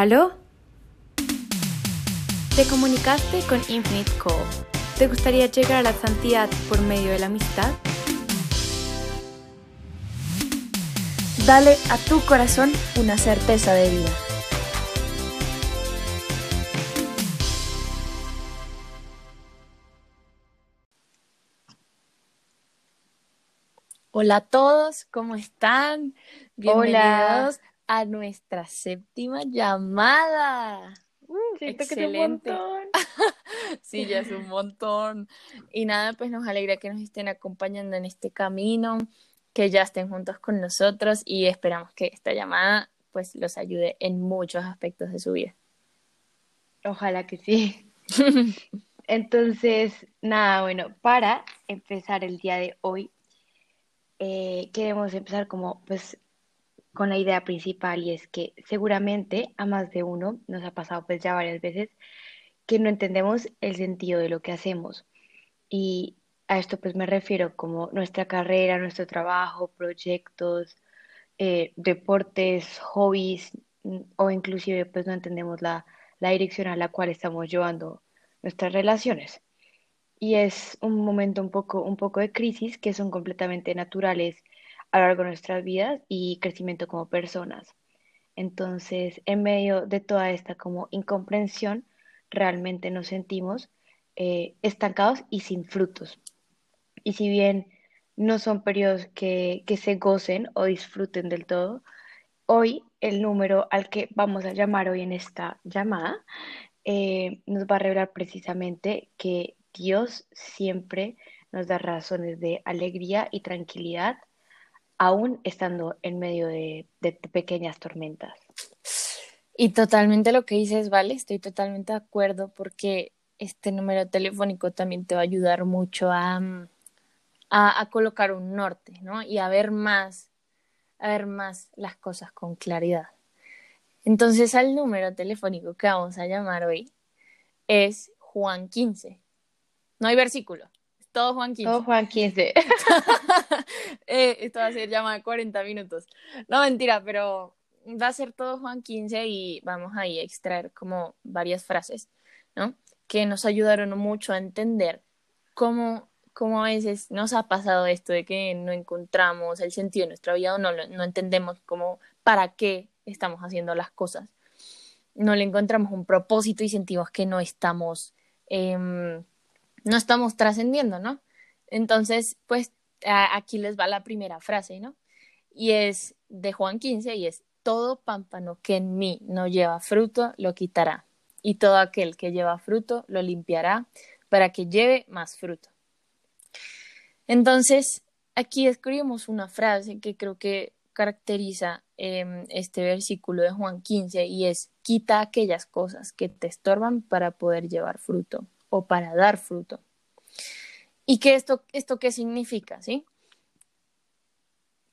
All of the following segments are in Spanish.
¿Aló? Te comunicaste con Infinite Call. ¿Te gustaría llegar a la santidad por medio de la amistad? Dale a tu corazón una certeza de vida. Hola a todos, ¿cómo están? Bienvenidos a nuestra séptima llamada. Uh, excelente. sí, ya es un montón. Y nada, pues nos alegra que nos estén acompañando en este camino, que ya estén juntos con nosotros y esperamos que esta llamada pues los ayude en muchos aspectos de su vida. Ojalá que sí. Entonces, nada, bueno, para empezar el día de hoy, eh, queremos empezar como pues con la idea principal y es que seguramente a más de uno nos ha pasado pues ya varias veces que no entendemos el sentido de lo que hacemos. Y a esto pues me refiero como nuestra carrera, nuestro trabajo, proyectos, eh, deportes, hobbies mm, o inclusive pues no entendemos la, la dirección a la cual estamos llevando nuestras relaciones. Y es un momento un poco, un poco de crisis que son completamente naturales a lo largo de nuestras vidas y crecimiento como personas. Entonces, en medio de toda esta como incomprensión, realmente nos sentimos eh, estancados y sin frutos. Y si bien no son periodos que, que se gocen o disfruten del todo, hoy el número al que vamos a llamar hoy en esta llamada eh, nos va a revelar precisamente que Dios siempre nos da razones de alegría y tranquilidad, aún estando en medio de, pequeñas tormentas. Y totalmente lo que dices, vale, estoy totalmente de acuerdo porque este número telefónico también te va a ayudar mucho a, a, a, colocar un norte, ¿no? Y a ver más, a ver más las cosas con claridad. Entonces, al número telefónico que vamos a llamar hoy es Juan 15. No hay versículo. Todo Juan 15. Todo Juan 15. eh, esto va a ser llamada de 40 minutos. No, mentira, pero va a ser todo Juan 15 y vamos ahí a extraer como varias frases, ¿no? Que nos ayudaron mucho a entender cómo, cómo a veces nos ha pasado esto de que no encontramos el sentido de nuestra vida o no, no entendemos cómo, para qué estamos haciendo las cosas. No le encontramos un propósito y sentimos que no estamos eh, no estamos trascendiendo, ¿no? Entonces, pues aquí les va la primera frase, ¿no? Y es de Juan 15 y es, todo pámpano que en mí no lleva fruto, lo quitará, y todo aquel que lleva fruto, lo limpiará, para que lleve más fruto. Entonces, aquí escribimos una frase que creo que caracteriza em, este versículo de Juan 15 y es, quita aquellas cosas que te estorban para poder llevar fruto o para dar fruto. ¿Y qué esto, esto qué significa? ¿sí?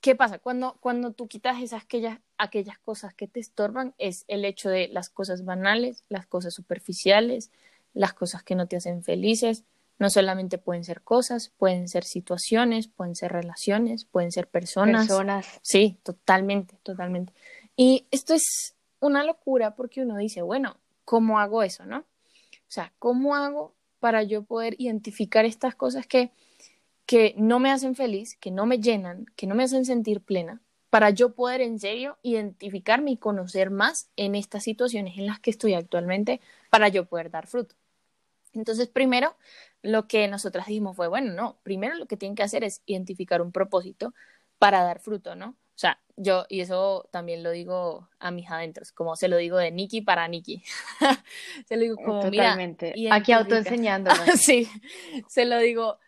¿Qué pasa? Cuando, cuando tú quitas esas, aquellas, aquellas cosas que te estorban, es el hecho de las cosas banales, las cosas superficiales, las cosas que no te hacen felices. No solamente pueden ser cosas, pueden ser situaciones, pueden ser relaciones, pueden ser personas. Personas. Sí, totalmente, totalmente. Y esto es una locura porque uno dice, bueno, ¿cómo hago eso, no? O sea, ¿cómo hago para yo poder identificar estas cosas que, que no me hacen feliz, que no me llenan, que no me hacen sentir plena, para yo poder en serio identificarme y conocer más en estas situaciones en las que estoy actualmente, para yo poder dar fruto? Entonces, primero, lo que nosotras dijimos fue, bueno, no, primero lo que tienen que hacer es identificar un propósito para dar fruto, ¿no? O sea, yo, y eso también lo digo a mis adentros, como se lo digo de Nikki para Nikki. se lo digo como, Totalmente. mira. Aquí autoenseñándonos. sí, se lo digo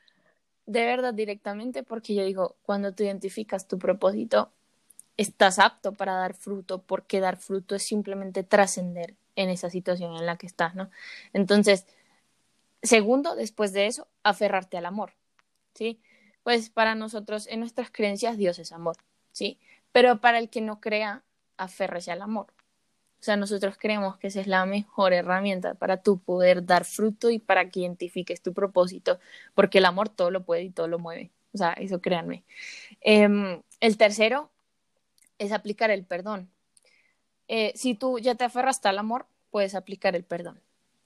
de verdad directamente porque yo digo, cuando tú identificas tu propósito, estás apto para dar fruto, porque dar fruto es simplemente trascender en esa situación en la que estás, ¿no? Entonces, segundo, después de eso, aferrarte al amor, ¿sí? Pues para nosotros, en nuestras creencias, Dios es amor. ¿Sí? Pero para el que no crea, aférrese al amor. O sea, nosotros creemos que esa es la mejor herramienta para tú poder dar fruto y para que identifiques tu propósito, porque el amor todo lo puede y todo lo mueve. O sea, eso créanme. Em, el tercero es aplicar el perdón. eh, si tú ya te aferraste al amor, puedes aplicar el perdón,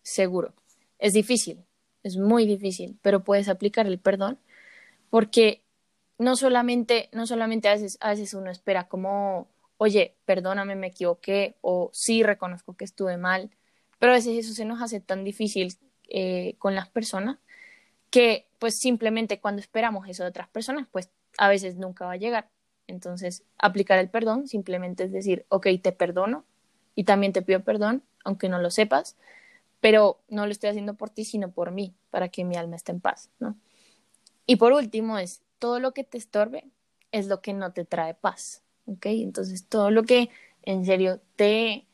seguro. Es difícil, es muy difícil, pero puedes aplicar el perdón porque no solamente, no solamente a veces, a veces uno espera como, oye, perdóname, me equivoqué, o sí reconozco que estuve mal, pero a veces eso se nos hace tan difícil eh, con las personas que pues simplemente cuando esperamos eso de otras personas, pues a veces nunca va a llegar. Entonces, aplicar el perdón simplemente es decir, ok, te perdono y también te pido perdón, aunque no lo sepas, pero no lo estoy haciendo por ti, sino por mí, para que mi alma esté en paz, ¿no? Y por último es, todo lo que te estorbe es lo que no te trae paz, ¿ok? Entonces, todo lo que en serio te,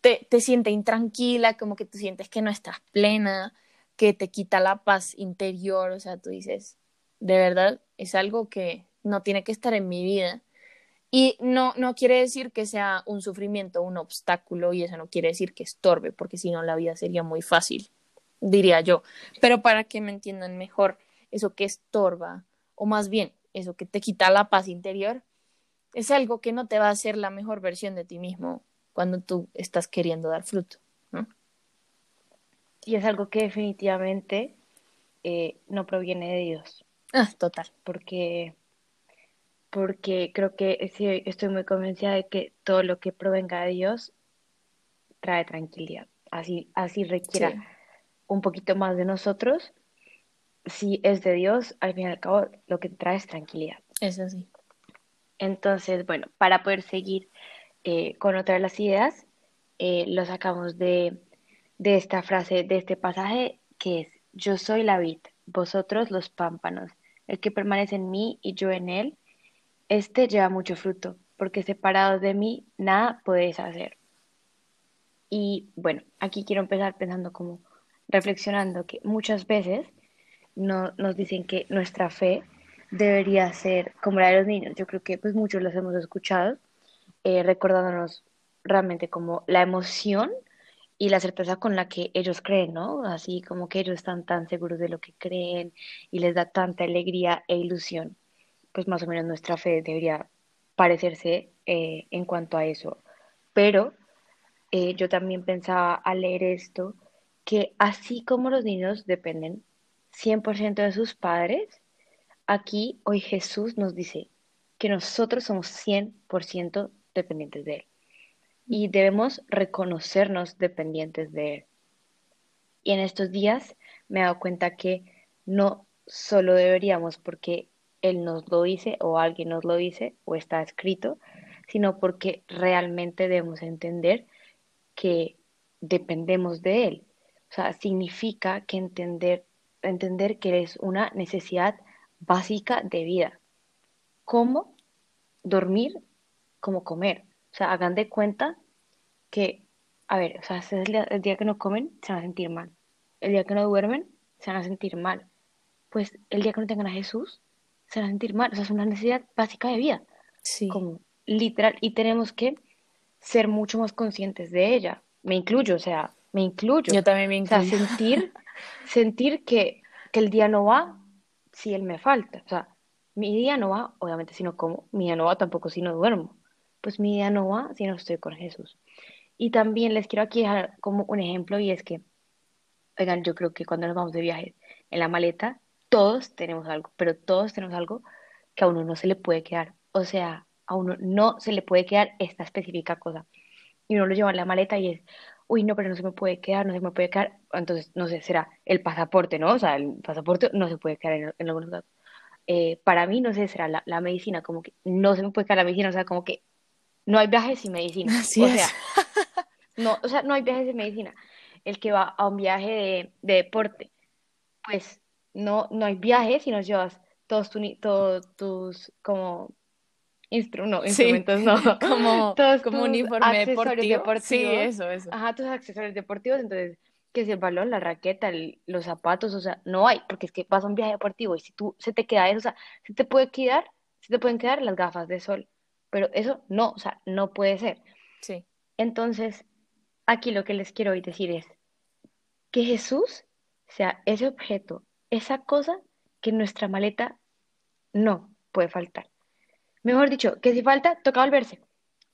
te, te siente intranquila, como que tú sientes que no estás plena, que te quita la paz interior, o sea, tú dices, de verdad, es algo que no tiene que estar en mi vida. Y no, no quiere decir que sea un sufrimiento, un obstáculo, y eso no quiere decir que estorbe, porque si no la vida sería muy fácil, diría yo. Pero para que me entiendan mejor, eso que estorba, o más bien, eso que te quita la paz interior, es algo que no te va a hacer la mejor versión de ti mismo cuando tú estás queriendo dar fruto. ¿no? Y es algo que definitivamente eh, no proviene de Dios. Ah, total. Porque, porque creo que sí, estoy muy convencida de que todo lo que provenga de Dios trae tranquilidad. Así, así requiera Sí. un poquito más de nosotros. Si es de Dios, al fin y al cabo, lo que trae es tranquilidad. Es así. Entonces, bueno, para poder seguir eh, con otra de las ideas, eh, lo sacamos de, de esta frase, de este pasaje, que es, yo soy la vid, vosotros los pámpanos, el que permanece en mí y yo en él, este lleva mucho fruto, porque separados de mí nada podéis hacer. Y bueno, aquí quiero empezar pensando como, reflexionando que muchas veces no, nos dicen que nuestra fe debería ser como la de los niños. Yo creo que pues muchos los hemos escuchado, eh, recordándonos realmente como la emoción y la certeza con la que ellos creen, ¿no? Así como que ellos están tan seguros de lo que creen y les da tanta alegría e ilusión. Pues más o menos nuestra fe debería parecerse eh, en cuanto a eso. Pero eh, yo también pensaba al leer esto que así como los niños dependen 100% de sus padres, aquí hoy Jesús nos dice que nosotros somos 100% dependientes de Él y debemos reconocernos dependientes de Él. Y en estos días me he dado cuenta que no solo deberíamos porque Él nos lo dice o alguien nos lo dice o está escrito, sino porque realmente debemos entender que dependemos de Él. O sea, significa que entender, entender que es una necesidad básica de vida. Como dormir, como comer. O sea, hagan de cuenta que, a ver, o sea, el día, que no comen, se van a sentir mal. El día que no duermen, se van a sentir mal. Pues el día que no tengan a Jesús, se van a sentir mal. O sea, es una necesidad básica de vida. Sí. Como literal. Y tenemos que ser mucho más conscientes de ella. Me incluyo, o sea, me incluyo. Yo también me O sea, incluyo. sentir, sentir que, que el día no va si él me falta. O sea, mi día no va, obviamente, si no como. Mi día no va tampoco si no duermo. Pues mi día no va si no estoy con Jesús. Y también les quiero aquí dejar como un ejemplo y es que, oigan, yo creo que cuando nos vamos de viaje en la maleta, todos tenemos algo, pero todos tenemos algo que a uno no se le puede quedar. O sea, a uno no se le puede quedar esta específica cosa. Y uno lo lleva en la maleta y es, uy, no, pero no se me puede quedar, no se me puede quedar. Entonces, no sé, será el pasaporte, ¿no? O sea, el pasaporte no se puede quedar en, en algunos casos. Eh, para mí, no sé, será la, la medicina, como que no se me puede quedar la medicina, o sea, como que no hay viajes sin medicina. Así o es. sea, no, o sea, no hay viajes sin medicina. El que va a un viaje de, de deporte, pues no, no hay viaje si no llevas todos, tu, todos tus como instru no, Sí. instrumentos, no, Como, todos como uniforme accesorios deportivo. Sí, eso, eso. Ajá, tus accesorios deportivos, entonces, que es el balón, la raqueta, el- los zapatos, o sea, no hay, porque es que vas a un viaje deportivo y si tú se te queda eso, o sea, se te puede quedar, se te pueden quedar las gafas de sol, pero eso no, o sea, no puede ser. Sí. Entonces, aquí lo que les quiero hoy decir es que Jesús sea ese objeto, esa cosa que en nuestra maleta no puede faltar. Mejor dicho, que si falta, toca volverse.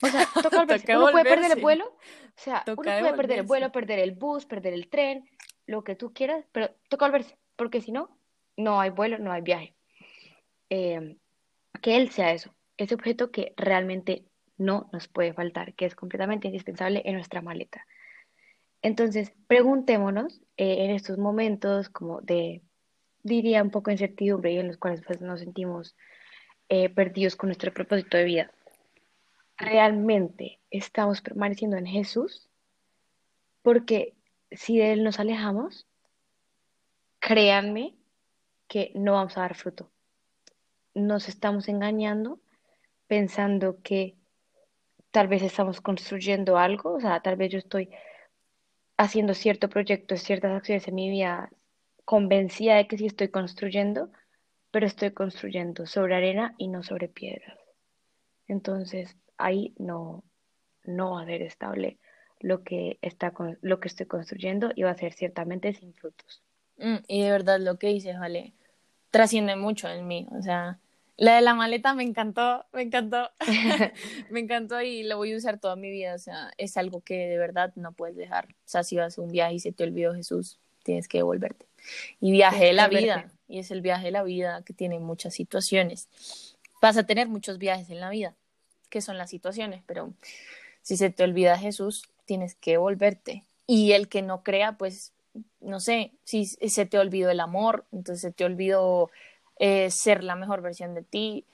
O sea, toca volverse. Toca Uno puede perder el volverse. vuelo, o sea, Toca uno puede perder el vuelo, perder el bus, perder el tren, lo que tú quieras, pero toca volverse, porque si no, no hay vuelo, no hay viaje. Eh, que él sea eso, ese objeto que realmente no nos puede faltar, que es completamente indispensable en nuestra maleta. Entonces, preguntémonos eh, en estos momentos como de, diría, un poco de incertidumbre y en los cuales pues, nos sentimos eh, perdidos con nuestro propósito de vida. ¿Realmente estamos permaneciendo en Jesús? Porque si de Él nos alejamos, créanme que no vamos a dar fruto. Nos estamos engañando pensando que tal vez estamos construyendo algo, o sea, tal vez yo estoy haciendo cierto proyecto, ciertas acciones en mi vida, convencida de que sí estoy construyendo, pero estoy construyendo sobre arena y no sobre piedras. Entonces, ahí no, no va a ser estable lo que está con, lo que estoy construyendo y va a ser ciertamente sin frutos. Mm, y de verdad lo que dices, vale, trasciende mucho en mí. O sea, la de la maleta me encantó, me encantó, me encantó y lo voy a usar toda mi vida. O sea, es algo que de verdad no puedes dejar. O sea, si vas a un viaje y se te olvidó Jesús, tienes que devolverte. Y viaje de la vida, y es el viaje de la vida que tiene muchas situaciones. Vas a tener muchos viajes en la vida, que son las situaciones, pero si se te olvida Jesús, tienes que volverte. Y el que no crea, pues, no sé, si se te olvidó el amor, entonces se te olvidó eh, ser la mejor versión de ti,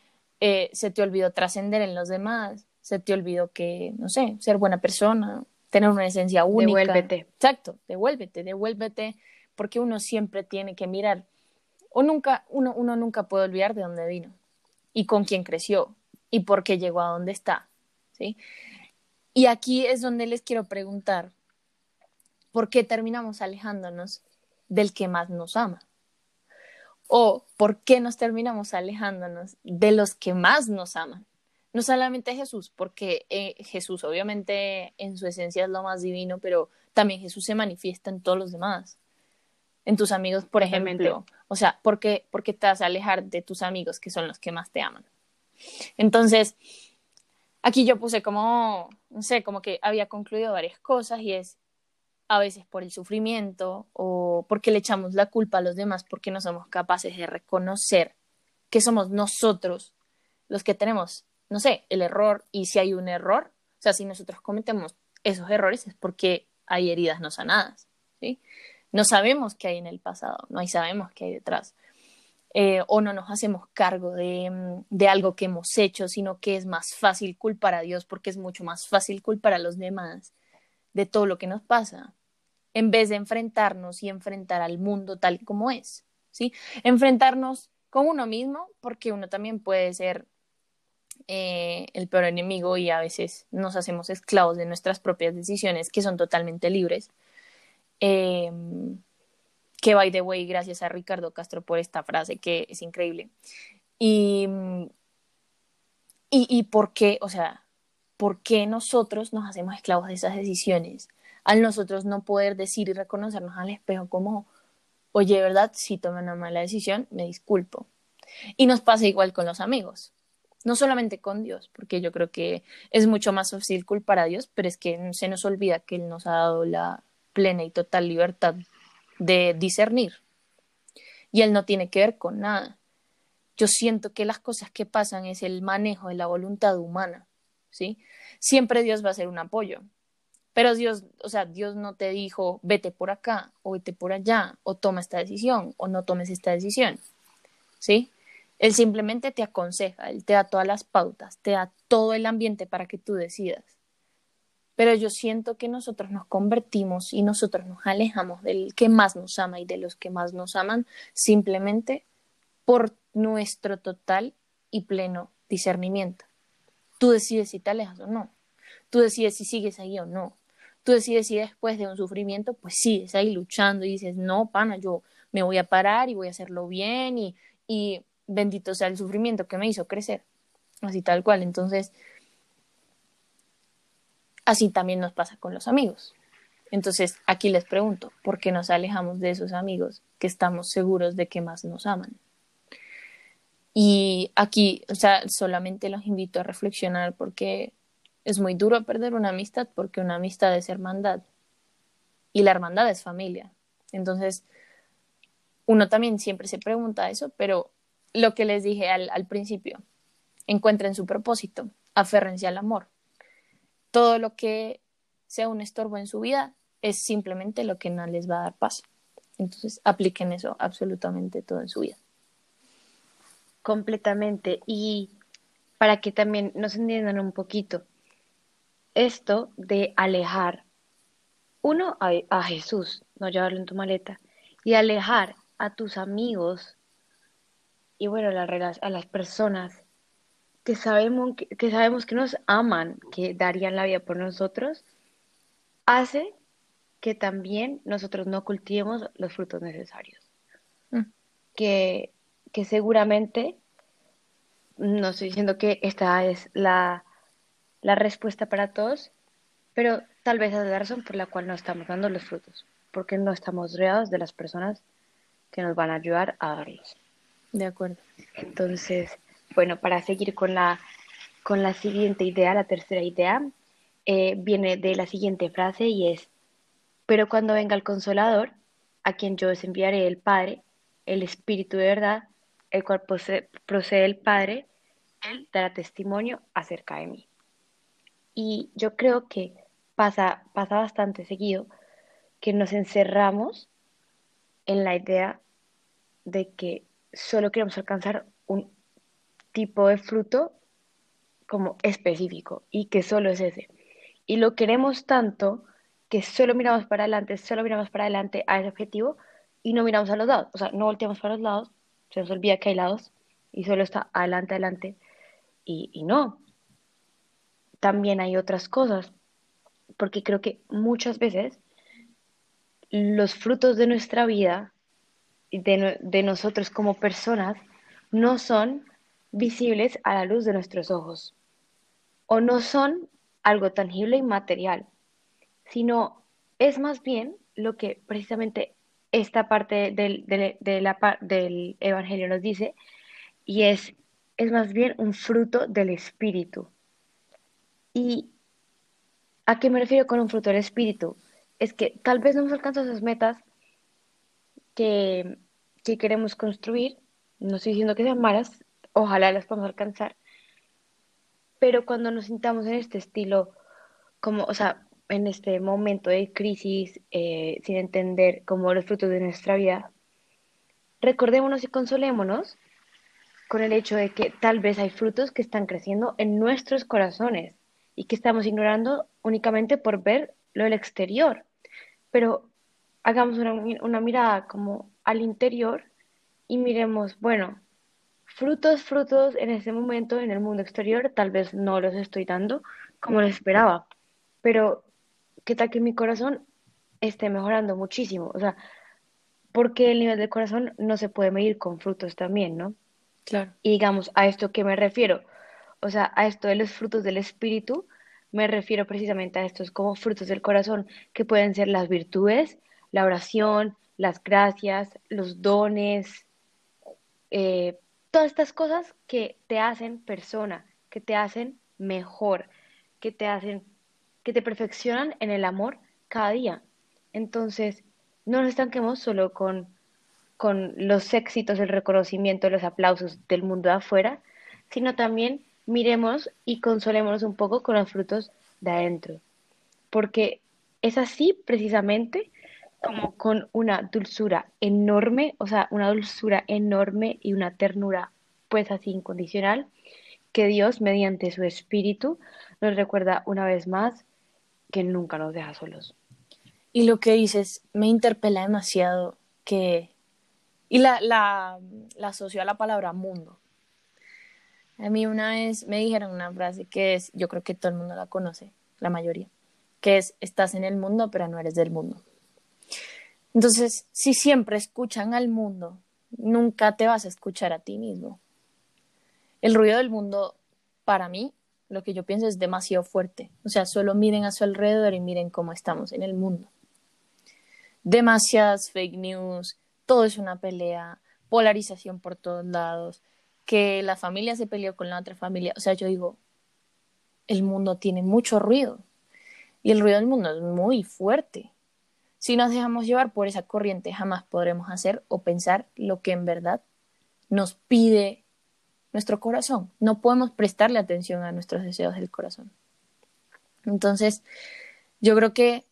eh, se te olvidó trascender en los demás, se te olvidó que, no sé, ser buena persona, tener una esencia única. Devuélvete. Exacto, devuélvete, devuélvete, porque uno siempre tiene que mirar, o nunca, uno, uno nunca puede olvidar de dónde vino y con quién creció y por qué llegó a donde está, ¿sí? Y aquí es donde les quiero preguntar, ¿por qué terminamos alejándonos del que más nos ama? ¿O por qué nos terminamos alejándonos de los que más nos aman? No solamente Jesús, porque eh, Jesús obviamente en su esencia es lo más divino, pero también Jesús se manifiesta en todos los demás. En tus amigos, por Totalmente. ejemplo. O sea, ¿por qué, por qué te vas a alejar de tus amigos que son los que más te aman? Entonces, aquí yo puse como, no sé, como que había concluido varias cosas y es a veces por el sufrimiento o porque le echamos la culpa a los demás porque no somos capaces de reconocer que somos nosotros los que tenemos, no sé, el error y si hay un error, o sea, si nosotros cometemos esos errores es porque hay heridas no sanadas, ¿sí? No sabemos qué hay en el pasado, no hay sabemos qué hay detrás. Eh, o no nos hacemos cargo de, de algo que hemos hecho, sino que es más fácil culpar a Dios porque es mucho más fácil culpar a los demás de todo lo que nos pasa, en vez de enfrentarnos y enfrentar al mundo tal como es, ¿sí? Enfrentarnos con uno mismo, porque uno también puede ser eh, el peor enemigo y a veces nos hacemos esclavos de nuestras propias decisiones que son totalmente libres. Eh, que by the way, gracias a Ricardo Castro por esta frase que es increíble. Y, y, y por qué, o sea, ¿por qué nosotros nos hacemos esclavos de esas decisiones? Al nosotros no poder decir y reconocernos al espejo como, oye, ¿verdad? Si tomé una mala decisión, me disculpo. Y nos pasa igual con los amigos, no solamente con Dios, porque yo creo que es mucho más fácil culpar a Dios, pero es que se nos olvida que Él nos ha dado la plena y total libertad de discernir. Y Él no tiene que ver con nada. Yo siento que las cosas que pasan es el manejo de la voluntad humana, ¿sí? Siempre Dios va a ser un apoyo, pero Dios, o sea, Dios no te dijo, vete por acá, o vete por allá, o toma esta decisión, o no tomes esta decisión, ¿sí? Él simplemente te aconseja, Él te da todas las pautas, te da todo el ambiente para que tú decidas. Pero yo siento que nosotros nos convertimos y nosotros nos alejamos del que más nos ama y de los que más nos aman simplemente por nuestro total y pleno discernimiento. Tú decides si te alejas o no. Tú decides si sigues ahí o no. Tú decides si después de un sufrimiento, pues sigues ahí luchando y dices, no, pana, yo me voy a parar y voy a hacerlo bien y, y bendito sea el sufrimiento que me hizo crecer. Así tal cual. Entonces, así también nos pasa con los amigos. Entonces, aquí les pregunto, ¿por qué nos alejamos de esos amigos que estamos seguros de que más nos aman? Y aquí, o sea, solamente los invito a reflexionar porque es muy duro perder una amistad porque una amistad es hermandad y la hermandad es familia. Entonces, uno también siempre se pregunta eso, pero lo que les dije al, al principio, encuentren su propósito, aférrense al amor. Todo lo que sea un estorbo en su vida es simplemente lo que no les va a dar paz. Entonces, apliquen eso absolutamente todo en su vida. Completamente. Y para que también nos entiendan un poquito, esto de alejar, uno, a, a Jesús, no llevarlo en tu maleta, y alejar a tus amigos y bueno, a las personas que sabemos que, sabemos que nos aman, que darían la vida por nosotros, hace que también nosotros no cultivemos los frutos necesarios. Mm. Que, que seguramente, no estoy diciendo que esta es la, la respuesta para todos, pero tal vez es la razón por la cual no estamos dando los frutos, porque no estamos rodeados de las personas que nos van a ayudar a darlos. De acuerdo. Entonces, bueno, para seguir con la, con la siguiente idea, la tercera idea, eh, viene de la siguiente frase y es, pero cuando venga el consolador, a quien yo os enviaré el Padre, el Espíritu de verdad, el cual procede el Padre, él dará testimonio acerca de mí. Y yo creo que pasa, pasa bastante seguido que nos encerramos en la idea de que solo queremos alcanzar un tipo de fruto como específico y que solo es ese. Y lo queremos tanto que solo miramos para adelante, solo miramos para adelante a ese objetivo y no miramos a los lados. O sea, no volteamos para los lados, se nos olvida que hay lados y solo está adelante, adelante. Y, y no. También hay otras cosas, porque creo que muchas veces los frutos de nuestra vida de, de nosotros como personas no son visibles a la luz de nuestros ojos o no son algo tangible y material, sino es más bien lo que precisamente esta parte del, de la, del Evangelio nos dice, y es, es más bien un fruto del Espíritu. ¿Y a qué me refiero con un fruto del Espíritu? Es que tal vez no hemos alcanzado esas metas que, queremos construir, no estoy diciendo que sean malas, ojalá las podamos alcanzar, pero cuando nos sintamos en este estilo, como, o sea, en este momento de crisis, eh, sin entender como los frutos de nuestra vida, recordémonos y consolémonos con el hecho de que tal vez hay frutos que están creciendo en nuestros corazones y que estamos ignorando únicamente por ver lo del exterior. Pero hagamos una, mirada como al interior y miremos, bueno, frutos, frutos en ese momento en el mundo exterior, tal vez no los estoy dando como lo esperaba, pero qué tal que mi corazón esté mejorando muchísimo, o sea, porque el nivel de corazón no se puede medir con frutos también, ¿no? Claro. Y digamos, a esto que me refiero, o sea, a esto de los frutos del espíritu, me refiero precisamente a estos como frutos del corazón, que pueden ser las virtudes, la oración, las gracias, los dones, eh, todas estas cosas que te hacen persona, que te hacen mejor, que te hacen, que te perfeccionan en el amor cada día. Entonces, no nos estanquemos solo con, con los éxitos, el reconocimiento, los aplausos del mundo de afuera, sino también miremos y consolémonos un poco con los frutos de adentro. Porque es así precisamente como con una dulzura enorme, o sea, una dulzura enorme y una ternura pues así incondicional, que Dios mediante su espíritu nos recuerda una vez más que nunca nos deja solos. Y lo que dices me interpela demasiado que... Y la, la, la asocio a la palabra mundo. A mí una vez me dijeron una frase que es, yo creo que todo el mundo la conoce, la mayoría, que es, estás en el mundo, pero no eres del mundo. Entonces, si siempre escuchan al mundo, nunca te vas a escuchar a ti mismo. El ruido del mundo, para mí, lo que yo pienso es demasiado fuerte. O sea, solo miren a su alrededor y miren cómo estamos en el mundo. Demasiadas fake news, todo es una pelea, polarización por todos lados, que la familia se peleó con la otra familia. O sea, yo digo, el mundo tiene mucho ruido y el ruido del mundo es muy fuerte. Si nos dejamos llevar por esa corriente, jamás podremos hacer o pensar lo que en verdad nos pide nuestro corazón. No podemos prestarle atención a nuestros deseos del corazón. Entonces, yo creo que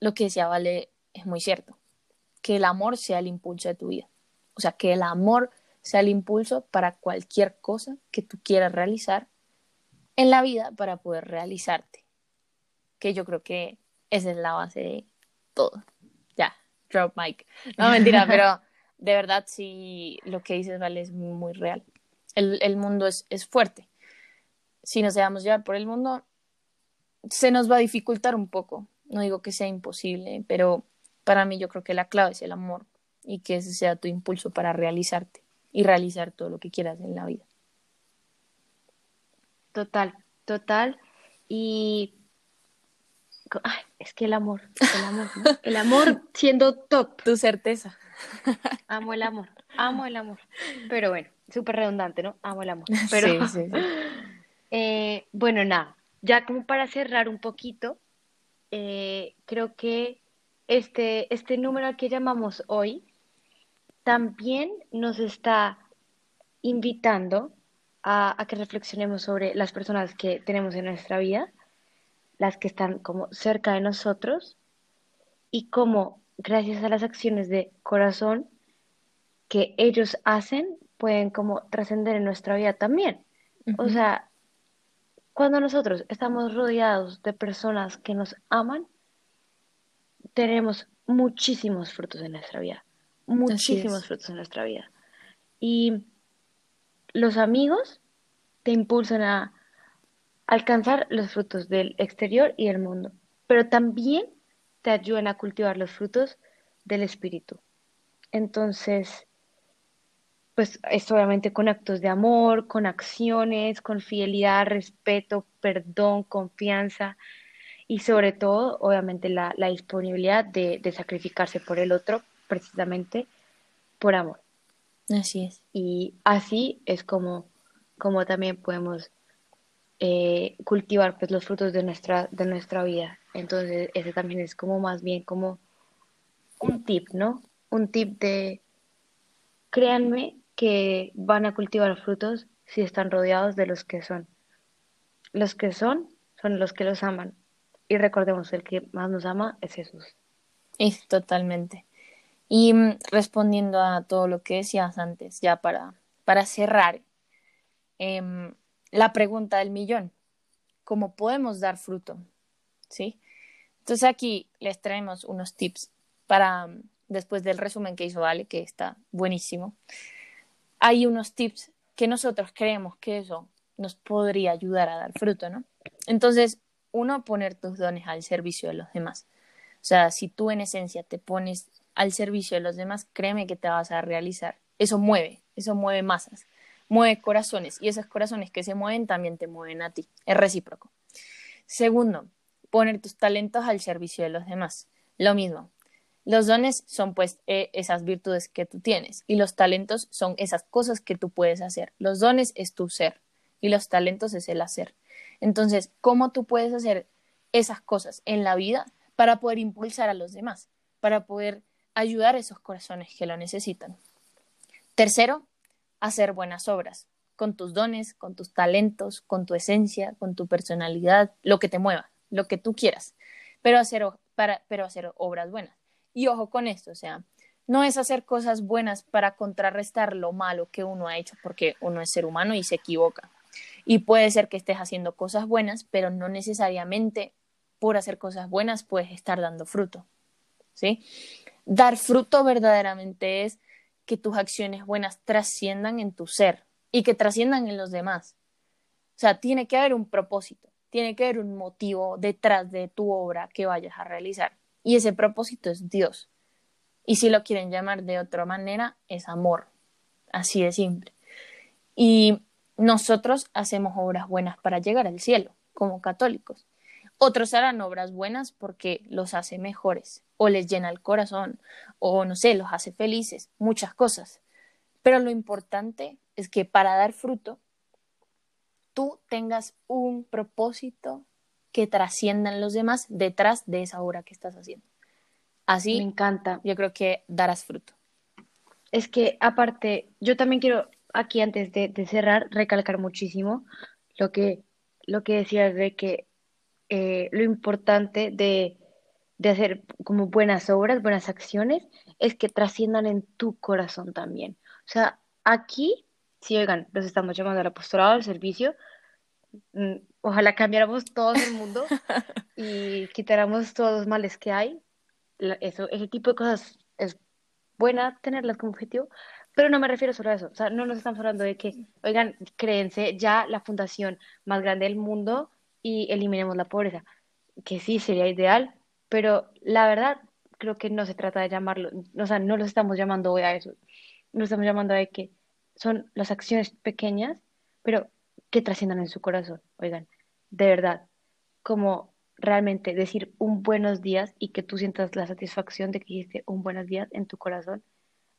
lo que decía Vale es muy cierto. Que el amor sea el impulso de tu vida. O sea, que el amor sea el impulso para cualquier cosa que tú quieras realizar en la vida para poder realizarte. Que yo creo que esa es la base de todo. Ya, drop mic. No, mentira, pero de verdad sí lo que dices, Vale, es muy real. El, el mundo es, es fuerte. Si nos dejamos llevar por el mundo, se nos va a dificultar un poco. No digo que sea imposible, pero para mí yo creo que la clave es el amor y que ese sea tu impulso para realizarte y realizar todo lo que quieras en la vida. Total, total. Y Ay, es que el amor, el amor, ¿no? El amor siendo top. Tu certeza. Amo el amor, amo el amor. Pero bueno, súper redundante, ¿no? Amo el amor. Pero, Sí, sí, sí. eh, bueno, nada, ya como para cerrar un poquito, eh, creo que este, este número al que llamamos hoy también nos está invitando a, a que reflexionemos sobre las personas que tenemos en nuestra vida, las que están como cerca de nosotros y cómo gracias a las acciones de corazón que ellos hacen pueden como trascender en nuestra vida también. O Ujú. sea, cuando nosotros estamos rodeados de personas que nos aman, tenemos muchísimos frutos en nuestra vida, muchísimos frutos en nuestra vida. Y los amigos te impulsan a alcanzar los frutos del exterior y del mundo, pero también te ayudan a cultivar los frutos del espíritu. Entonces, pues es obviamente con actos de amor, con acciones, con fidelidad, respeto, perdón, confianza y sobre todo, obviamente, la, la disponibilidad de, de sacrificarse por el otro, precisamente por amor. Así es. Y así es como, como también podemos eh, cultivar pues, los frutos de nuestra, de nuestra vida. Entonces, ese también es como más bien como un tip, ¿no? Un tip de, créanme que van a cultivar frutos si están rodeados de los que son. Los que son, son los que los aman. Y recordemos, el que más nos ama es Jesús. Es totalmente. Y mm, respondiendo a todo lo que decías antes, ya para, para cerrar, em, la pregunta del millón, ¿cómo podemos dar fruto? ¿Sí? Entonces aquí les traemos unos tips para, mm, después del resumen que hizo Ale, que está buenísimo, hay unos tips que nosotros creemos que eso nos podría ayudar a dar fruto, ¿no? Entonces, uno, poner tus dones al servicio de los demás. O sea, si tú en esencia te pones al servicio de los demás, créeme que te vas a realizar. Eso mueve, eso mueve masas, mueve corazones y esos corazones que se mueven también te mueven a ti. Es recíproco. Segundo, poner tus talentos al servicio de los demás. Lo mismo. Los dones son pues eh, esas virtudes que tú tienes y los talentos son esas cosas que tú puedes hacer. Los dones es tu ser y los talentos es el hacer. Entonces, ¿cómo tú puedes hacer esas cosas en la vida para poder impulsar a los demás, para poder ayudar a esos corazones que lo necesitan? Tercero, hacer buenas obras con tus dones, con tus talentos, con tu esencia, con tu personalidad, lo que te mueva, lo que tú quieras, pero hacer, para, pero hacer obras buenas. Y ojo con esto, o sea, no es hacer cosas buenas para contrarrestar lo malo que uno ha hecho, porque uno es ser humano y se equivoca. Y puede ser que estés haciendo cosas buenas, pero no necesariamente por hacer cosas buenas puedes estar dando fruto. ¿Sí? Dar fruto verdaderamente es que tus acciones buenas trasciendan en tu ser y que trasciendan en los demás. O sea, tiene que haber un propósito, tiene que haber un motivo detrás de tu obra que vayas a realizar. Y ese propósito es Dios. Y si lo quieren llamar de otra manera, es amor. Así de simple. Y nosotros hacemos obras buenas para llegar al cielo, como católicos. Otros harán obras buenas porque los hace mejores, o les llena el corazón, o no sé, los hace felices, muchas cosas. Pero lo importante es que para dar fruto tú tengas un propósito que trasciendan los demás detrás de esa obra que estás haciendo. Así, Me encanta. yo creo que darás fruto. Es que aparte, yo también quiero aquí antes de, de cerrar recalcar muchísimo lo que, lo que decías de que eh, lo importante de, de hacer como buenas obras, buenas acciones, es que trasciendan en tu corazón también. O sea, aquí, si oigan, los estamos llamando al apostolado, al servicio, mm, ojalá cambiáramos todo el mundo y quitáramos todos los males que hay. Eso, ese tipo de cosas es buena tenerlas como objetivo, pero no me refiero solo a eso. O sea, no nos estamos hablando de que, oigan, créense ya la fundación más grande del mundo y eliminemos la pobreza, que sí sería ideal, pero la verdad creo que no se trata de llamarlo, o sea, no los estamos llamando hoy a eso, nos estamos llamando a que son las acciones pequeñas, pero que trasciendan en su corazón, oigan, de verdad, como realmente decir un buenos días y que tú sientas la satisfacción de que dijiste un buenos días en tu corazón,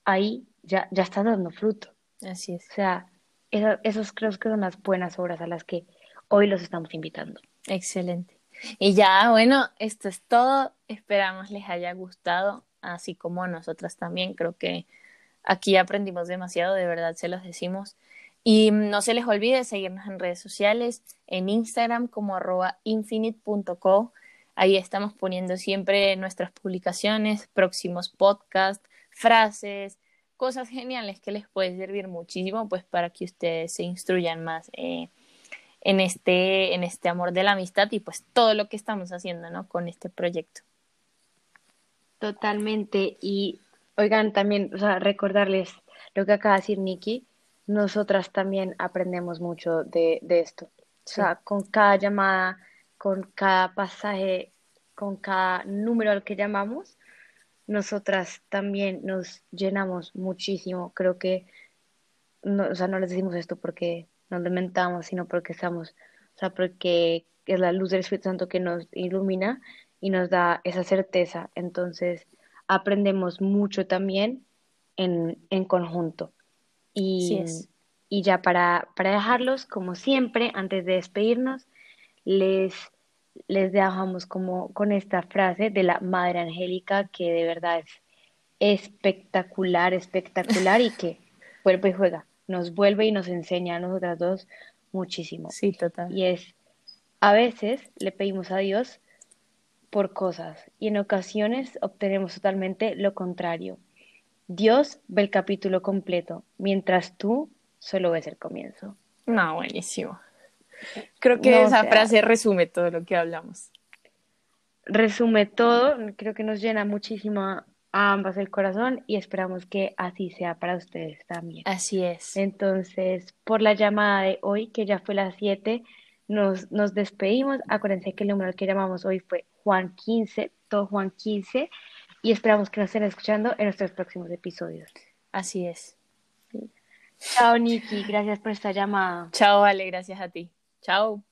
ahí ya, ya estás dando fruto. Así es. O sea, esa- esos creo que son las buenas obras a las que hoy los estamos invitando. Excelente. Y ya, bueno, esto es todo. Esperamos les haya gustado, así como a nosotras también. Creo que aquí aprendimos demasiado, de verdad se los decimos. Y no se les olvide seguirnos en redes sociales, en Instagram como arroba infinite.co. Ahí estamos poniendo siempre nuestras publicaciones, próximos podcasts, frases, cosas geniales que les puede servir muchísimo, pues para que ustedes se instruyan más eh, en este, en este amor de la amistad y pues todo lo que estamos haciendo, ¿no? Con este proyecto. Totalmente. Y oigan, también, o sea, recordarles lo que acaba de decir Nikki, nosotras también aprendemos mucho de, de esto. O sea, con cada llamada, con cada pasaje, con cada número al que llamamos, nosotras también nos llenamos muchísimo. Creo que, no, o sea, no les decimos esto porque nos lamentamos, sino porque estamos, o sea, porque es la luz del Espíritu Santo que nos ilumina y nos da esa certeza. Entonces, aprendemos mucho también en, en conjunto. Y, y ya para, para dejarlos, como siempre, antes de despedirnos, les, les dejamos como con esta frase de la Madre Angélica que de verdad es espectacular, espectacular y que vuelve y juega, nos vuelve y nos enseña a nosotras dos muchísimo. Sí, total. Y es, a veces le pedimos a Dios por cosas y en ocasiones obtenemos totalmente lo contrario. Dios ve el capítulo completo, mientras tú solo ves el comienzo. No, buenísimo. Creo que No, o esa sea- frase resume todo lo que hablamos. Resume todo, creo que nos llena muchísimo a ambas el corazón y esperamos que así sea para ustedes también. Así es. Entonces, por la llamada de hoy, que ya fue las 7, nos, nos despedimos. Acuérdense que el número que llamamos hoy fue Juan 15, todo Juan 15, y esperamos que nos estén escuchando en nuestros próximos episodios. Así es. Chao, Nikki, gracias por esta llamada. Chao, Ale, gracias a ti. Chao.